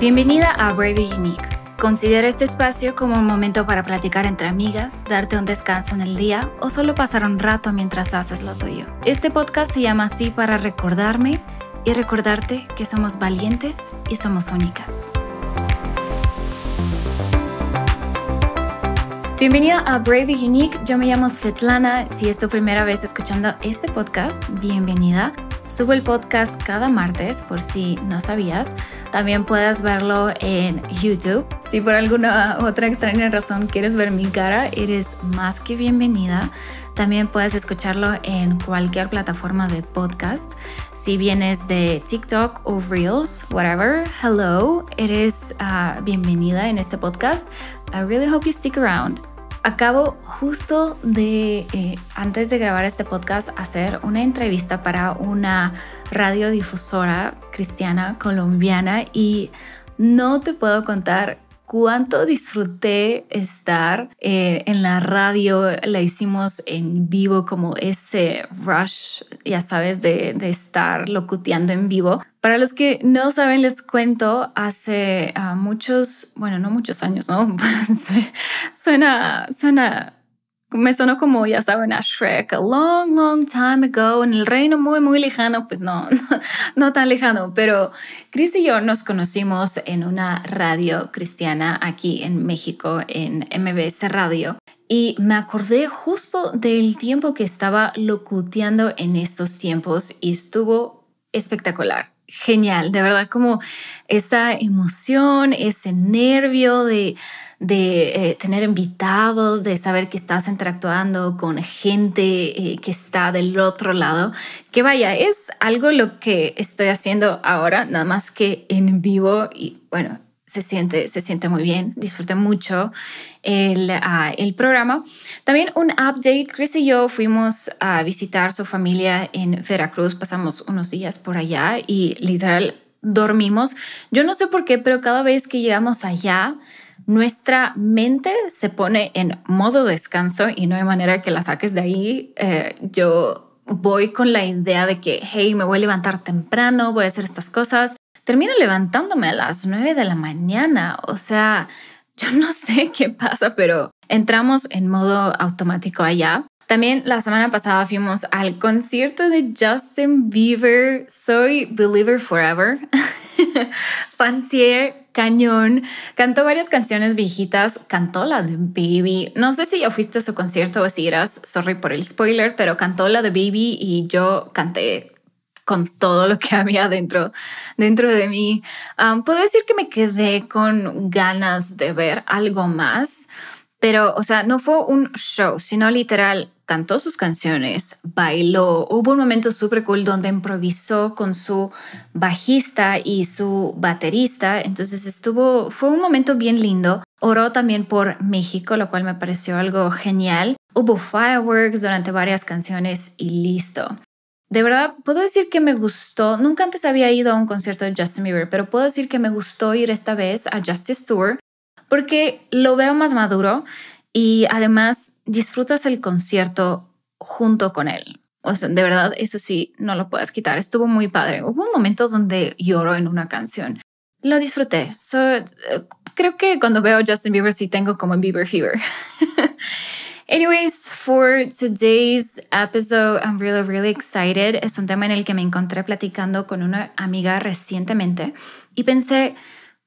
Bienvenida a Brave Unique. Considera este espacio como un momento para platicar entre amigas, darte un descanso en el día o solo pasar un rato mientras haces lo tuyo. Este podcast se llama así para recordarme y recordarte que somos valientes y somos únicas. Bienvenida a Brave Unique. Yo me llamo Svetlana. Si es tu primera vez escuchando este podcast, bienvenida. Subo el podcast cada martes por si no sabías. También puedes verlo en YouTube. Si por alguna otra extraña razón quieres ver mi cara, eres más que bienvenida. También puedes escucharlo en cualquier plataforma de podcast. Si vienes de TikTok o Reels, whatever, hello, eres uh, bienvenida en este podcast. I really hope you stick around. Acabo justo de, eh, antes de grabar este podcast, hacer una entrevista para una radiodifusora cristiana colombiana y no te puedo contar cuánto disfruté estar eh, en la radio. La hicimos en vivo, como ese rush, ya sabes, de, estar locuteando en vivo. Para los que no saben, les cuento, hace ah, muchos, bueno, no muchos años, ¿no? suena, suena me sonó como, ya saben, a Shrek, a long, long time ago, en el reino muy, muy lejano, pues no, no, tan lejano, pero Chris y yo nos conocimos en una radio cristiana aquí en México, en MBS Radio, y me acordé justo del tiempo que estaba locuteando en estos tiempos y estuvo espectacular genial, de verdad, como esa emoción, ese nervio de, de eh, tener invitados, de saber que estás interactuando con gente eh, que está del otro lado, que vaya, es algo lo que estoy haciendo ahora, nada más que en vivo y bueno, se siente, se siente muy bien, disfruté mucho el, ah, el, programa. También un update, Chris y yo fuimos a visitar su familia en Veracruz, pasamos unos días por allá y literal dormimos. Yo no sé por qué, pero cada vez que llegamos allá, nuestra mente se pone en modo descanso y no hay manera que la saques de ahí. Eh, yo voy con la idea de que, hey, me voy a levantar temprano, voy a hacer estas cosas termino levantándome a las 9 de la mañana. O sea, yo no sé qué pasa, pero entramos en modo automático allá. También la semana pasada fuimos al concierto de Justin Bieber. Soy Believer Forever. Fancier, cañón. Cantó varias canciones viejitas. Cantó la de Baby. No sé si ya fuiste a su concierto o si eras, sorry por el spoiler, pero cantó la de Baby y yo canté con todo lo que había dentro, dentro de mí. puedo decir que me quedé con ganas de ver algo más, pero, o sea, no fue un show, sino literal, cantó sus canciones, bailó, hubo un momento súper cool donde improvisó con su bajista y su baterista, entonces estuvo, fue un momento bien lindo. Oró también por México, lo cual me pareció algo genial. Hubo fireworks durante varias canciones y listo. De verdad, puedo decir que me gustó. Nunca antes había ido a un concierto de Justin Bieber, pero puedo decir que me gustó ir esta vez a Justice Tour porque lo veo más maduro y además disfrutas el concierto junto con él. O sea, de verdad, eso sí, no lo puedes quitar. Estuvo muy padre. Hubo un momento donde lloró en una canción. Lo disfruté. creo que cuando veo Justin Bieber sí tengo como Bieber Fever. Anyways, for today's episode, I'm really, really excited. Es un tema en el que me encontré platicando con una amiga recientemente y pensé,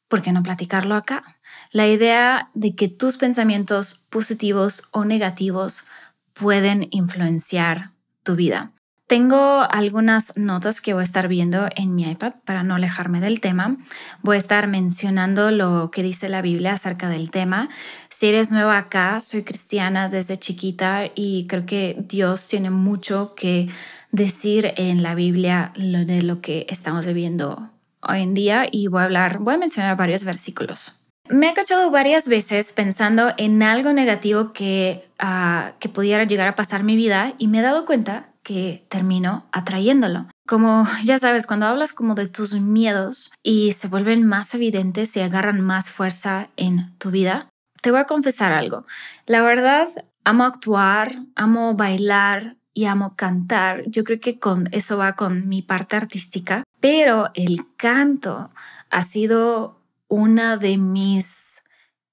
¿por qué no platicarlo acá? La idea de que tus pensamientos positivos o negativos pueden influenciar tu vida. Tengo algunas notas que voy a estar viendo en mi iPad para no alejarme del tema. Voy a estar mencionando lo que dice la Biblia acerca del tema. Si eres nueva acá, soy cristiana desde chiquita y creo que Dios tiene mucho que decir en la Biblia de lo que estamos viviendo hoy en día y voy a hablar, voy a mencionar varios versículos. Me he cachado varias veces pensando en algo negativo que, ah, que pudiera llegar a pasar mi vida y me he dado cuenta que termino atrayéndolo. Como ya sabes, cuando hablas como de tus miedos y se vuelven más evidentes y agarran más fuerza en tu vida, te voy a confesar algo. La verdad, amo actuar, amo bailar y amo cantar. Yo creo que con eso va con mi parte artística, pero el canto ha sido una de mis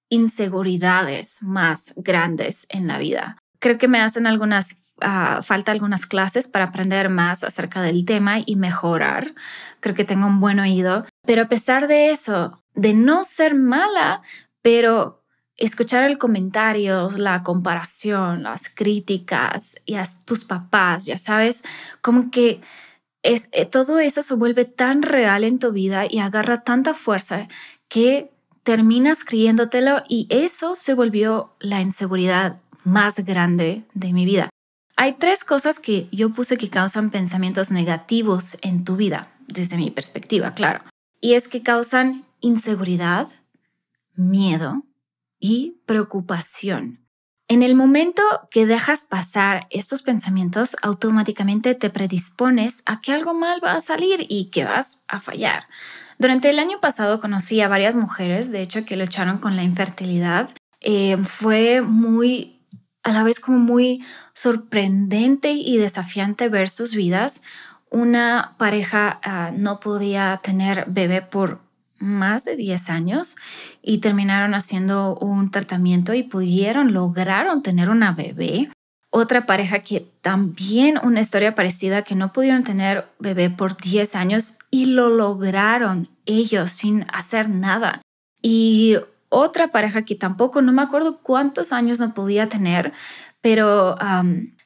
inseguridades más grandes en la vida. Creo que me hacen algunas Ah, falta algunas clases para aprender más acerca del tema y mejorar. Creo que tengo un buen oído. Pero a pesar de eso, de no ser mala, pero escuchar el comentario, la comparación, las críticas y a tus papás, ya sabes, como que es, eh, todo eso se vuelve tan real en tu vida y agarra tanta fuerza que terminas creyéndotelo y eso se volvió la inseguridad más grande de mi vida. Hay tres cosas que yo puse que causan pensamientos negativos en tu vida, desde mi perspectiva, claro. Y es que causan inseguridad, miedo y preocupación. En el momento que dejas pasar estos pensamientos, automáticamente te predispones a que algo mal va a salir y que vas a fallar. Durante el año pasado conocí a varias mujeres, de hecho, que lucharon con la infertilidad. Eh, fue muy a la vez como muy sorprendente y desafiante ver sus vidas. Una pareja ah, no podía tener bebé por más de 10 años y terminaron haciendo un tratamiento y pudieron, lograron tener una bebé. Otra pareja que también una historia parecida que no pudieron tener bebé por 10 años y lo lograron ellos sin hacer nada. Y otra pareja que tampoco, no me acuerdo cuántos años no podía tener, pero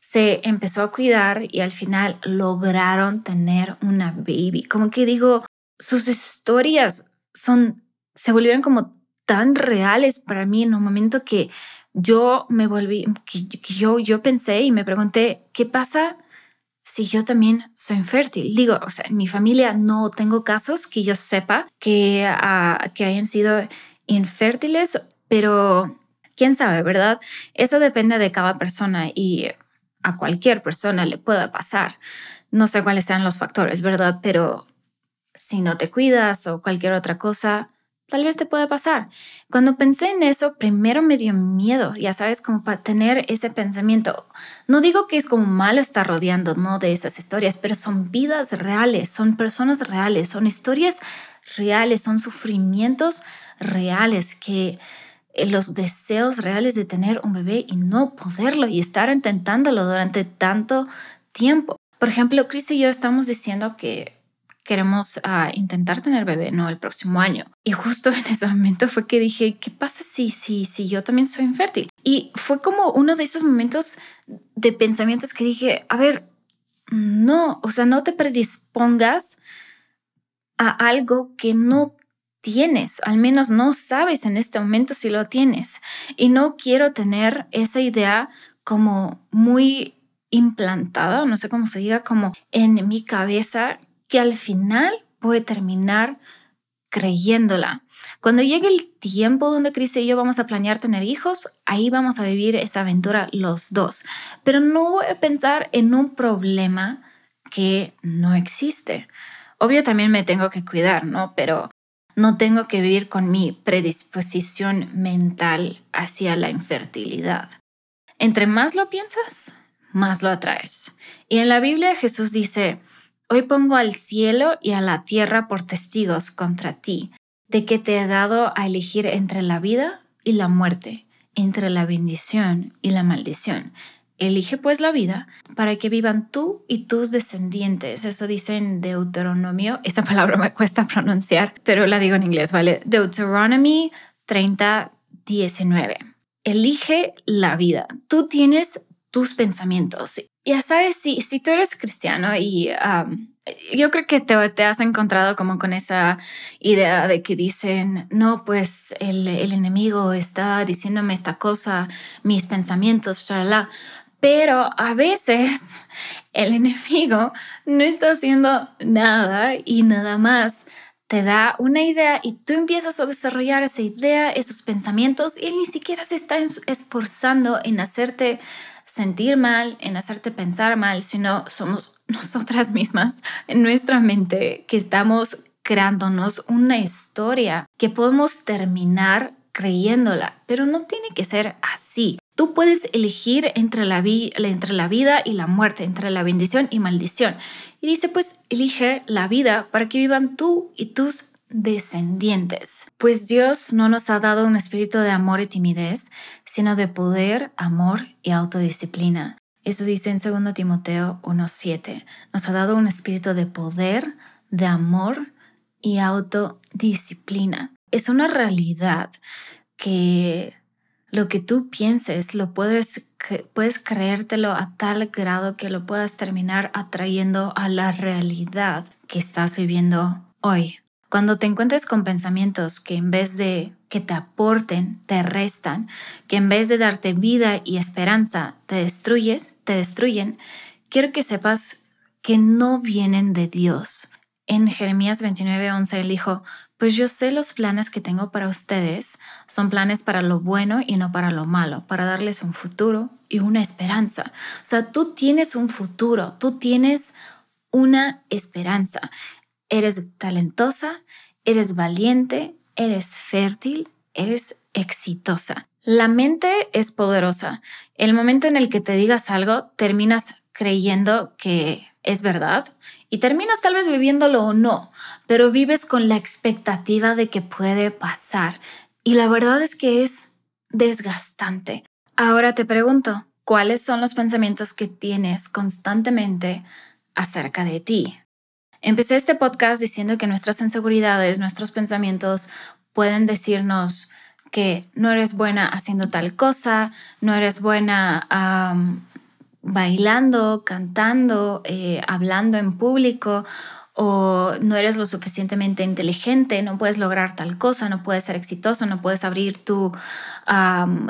se empezó a cuidar y al final lograron tener una baby. Como que digo, sus historias son, se volvieron como tan reales para mí en un momento que yo me volví, yo, yo pensé y me pregunté, ¿qué pasa si yo también soy infértil? Digo, o sea, en mi familia no tengo casos que yo sepa que, uh, que hayan sido infértiles, pero quién sabe, ¿verdad? Eso depende de cada persona y a cualquier persona le puede pasar. No sé cuáles sean los factores, ¿verdad? Pero si no te cuidas o cualquier otra cosa, tal vez te puede pasar. Cuando pensé en eso, primero me dio miedo, ya sabes, como para tener ese pensamiento. No digo que es como malo estar rodeando, no de esas historias, pero son vidas reales, son personas reales, son historias reales, son sufrimientos reales, que eh, los deseos reales de tener un bebé y no poderlo y estar intentándolo durante tanto tiempo. Por ejemplo, Chris y yo estamos diciendo que queremos ah, intentar tener bebé, no el próximo año. Y justo en ese momento fue que dije, ¿qué pasa si, si, si yo también soy infértil? Y fue como uno de esos momentos de pensamientos que dije, a ver, no, o sea, no te predispongas a algo que no tienes, al menos no sabes en este momento si lo tienes. Y no quiero tener esa idea como muy implantada, no sé cómo se diga, como en mi cabeza, que al final puede terminar creyéndola. Cuando llegue el tiempo donde Cris y yo vamos a planear tener hijos, ahí vamos a vivir esa aventura los dos. Pero no voy a pensar en un problema que no existe. Obvio también me tengo que cuidar, ¿no? Pero no tengo que vivir con mi predisposición mental hacia la infertilidad. Entre más lo piensas, más lo atraes. Y en la Biblia Jesús dice, hoy pongo al cielo y a la tierra por testigos contra ti, de que te he dado a elegir entre la vida y la muerte, entre la bendición y la maldición. Elige pues la vida para que vivan tú y tus descendientes. Eso dice en Deuteronomio. Esa palabra me cuesta pronunciar, pero la digo en inglés, ¿vale? Deuteronomy 30, 19. Elige la vida. Tú tienes tus pensamientos. Ya sabes, si, si tú eres cristiano y yo creo que te, te, has encontrado como con esa idea de que dicen, no, pues el, el enemigo está diciéndome esta cosa, mis pensamientos, shalala. Pero a veces el enemigo no está haciendo nada y nada más te da una idea y tú empiezas a desarrollar esa idea, esos pensamientos y él ni siquiera se está esforzando en hacerte sentir mal, en hacerte pensar mal, sino somos nosotras mismas en nuestra mente que estamos creándonos una historia que podemos terminar creyéndola, pero no tiene que ser así. Tú puedes elegir entre la, vida y la muerte, entre la bendición y maldición. Y dice, pues elige la vida para que vivan tú y tus descendientes. Pues Dios no nos ha dado un espíritu de amor y timidez, sino de poder, amor y autodisciplina. Eso dice en 2 Timoteo 1.7. Nos ha dado un espíritu de poder, de amor y autodisciplina. Es una realidad que lo que tú pienses lo puedes, puedes creértelo a tal grado que lo puedas terminar atrayendo a la realidad que estás viviendo hoy. Cuando te encuentres con pensamientos que en vez de que te aporten, te restan, que en vez de darte vida y esperanza, te destruyes, te destruyen, quiero que sepas que no vienen de Dios. En Jeremías 29:11 él dijo, pues yo sé los planes que tengo para ustedes, son planes para lo bueno y no para lo malo, para darles un futuro y una esperanza. O sea, tú tienes un futuro, tú tienes una esperanza. Eres talentosa, eres valiente, eres fértil, eres exitosa. La mente es poderosa. El momento en el que te digas algo, terminas creyendo que es verdad y terminas tal vez viviéndolo o no, pero vives con la expectativa de que puede pasar. Y la verdad es que es desgastante. Ahora te pregunto, ¿cuáles son los pensamientos que tienes constantemente acerca de ti? Empecé este podcast diciendo que nuestras inseguridades, nuestros pensamientos pueden decirnos que no eres buena haciendo tal cosa, no eres buena bailando, cantando, eh, hablando en público o no eres lo suficientemente inteligente, no puedes lograr tal cosa, no puedes ser exitoso, no puedes abrir tu,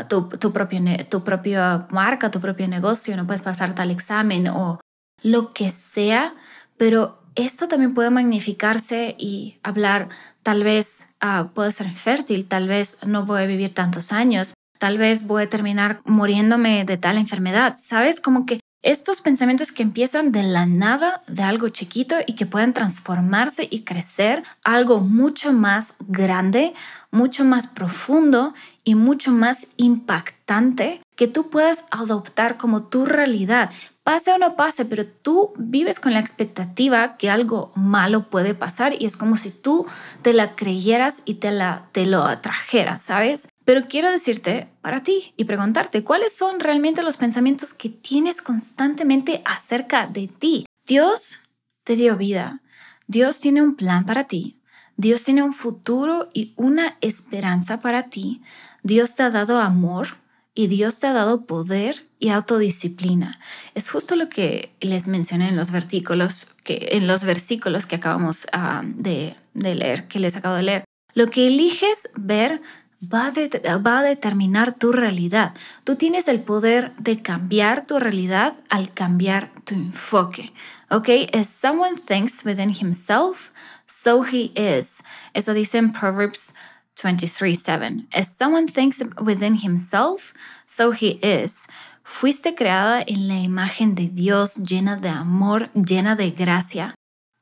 tu, propio, tu propia marca, tu propio negocio, no puedes pasar tal examen o lo que sea, pero esto también puede magnificarse y hablar, tal vez uh, puedo ser infértil, tal vez no voy vivir tantos años, tal vez voy a terminar muriéndome de tal enfermedad, ¿sabes? Como que estos pensamientos que empiezan de la nada, de algo chiquito y que pueden transformarse y crecer algo mucho más grande, mucho más profundo y mucho más impactante que tú puedas adoptar como tu realidad. Pase o no pase, pero tú vives con la expectativa que algo malo puede pasar y es como si tú te la creyeras y te, la, te lo atrajeras, ¿sabes? Pero quiero decirte para ti y preguntarte cuáles son realmente los pensamientos que tienes constantemente acerca de ti. Dios te dio vida. Dios tiene un plan para ti. Dios tiene un futuro y una esperanza para ti. Dios te ha dado amor y Dios te ha dado poder y autodisciplina. Es justo lo que les mencioné en los versículos que, en los versículos que acabamos ah, de, de leer, que les acabo de leer. Lo que eliges ver va a, va a determinar tu realidad. Tú tienes el poder de cambiar tu realidad al cambiar tu enfoque. ¿Ok? As someone thinks within himself, so he is. Eso dice en Proverbs 23:7. As someone thinks within himself, so he is. Fuiste creada en la imagen de Dios, llena de amor, llena de gracia.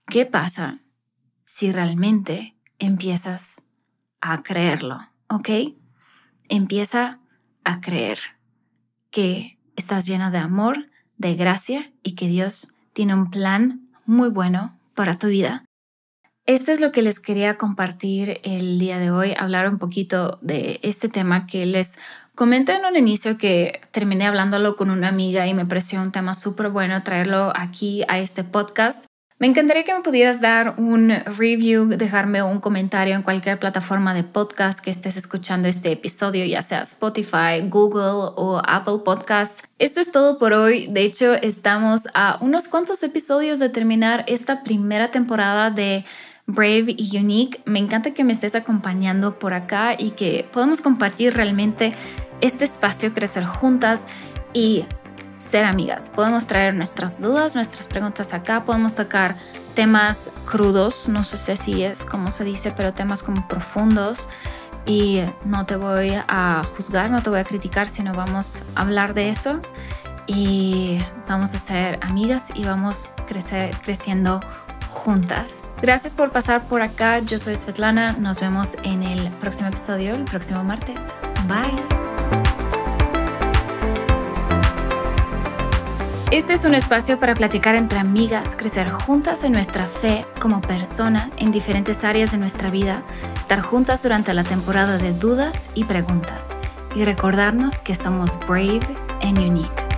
¿Qué pasa si realmente empiezas a creerlo? ¿ok? Empieza a creer que estás llena de amor, de gracia y que Dios tiene un plan muy bueno para tu vida. Esto es lo que les quería compartir el día de hoy, hablar un poquito de este tema que les comenté en un inicio que terminé hablándolo con una amiga y me pareció un tema súper bueno traerlo aquí a este podcast. Me encantaría que me pudieras dar un review, dejarme un comentario en cualquier plataforma de podcast que estés escuchando este episodio, ya sea Spotify, Google o Apple Podcasts. Esto es todo por hoy. De hecho, estamos a unos cuantos episodios de terminar esta primera temporada de Brave y Unique. Me encanta que me estés acompañando por acá y que podamos compartir realmente este espacio, crecer juntas y ser amigas. Podemos traer nuestras dudas, nuestras preguntas acá, podemos tocar temas crudos, no sé si es como se dice, pero temas como profundos. Y no te voy a juzgar, no te voy a criticar, sino vamos a hablar de eso y vamos a ser amigas y vamos crecer, creciendo juntas. Gracias por pasar por acá. Yo soy Svetlana. Nos vemos en el próximo episodio, el próximo martes. Bye. Este es un espacio para platicar entre amigas, crecer juntas en nuestra fe como persona en diferentes áreas de nuestra vida, estar juntas durante la temporada de dudas y preguntas y recordarnos que somos brave and unique.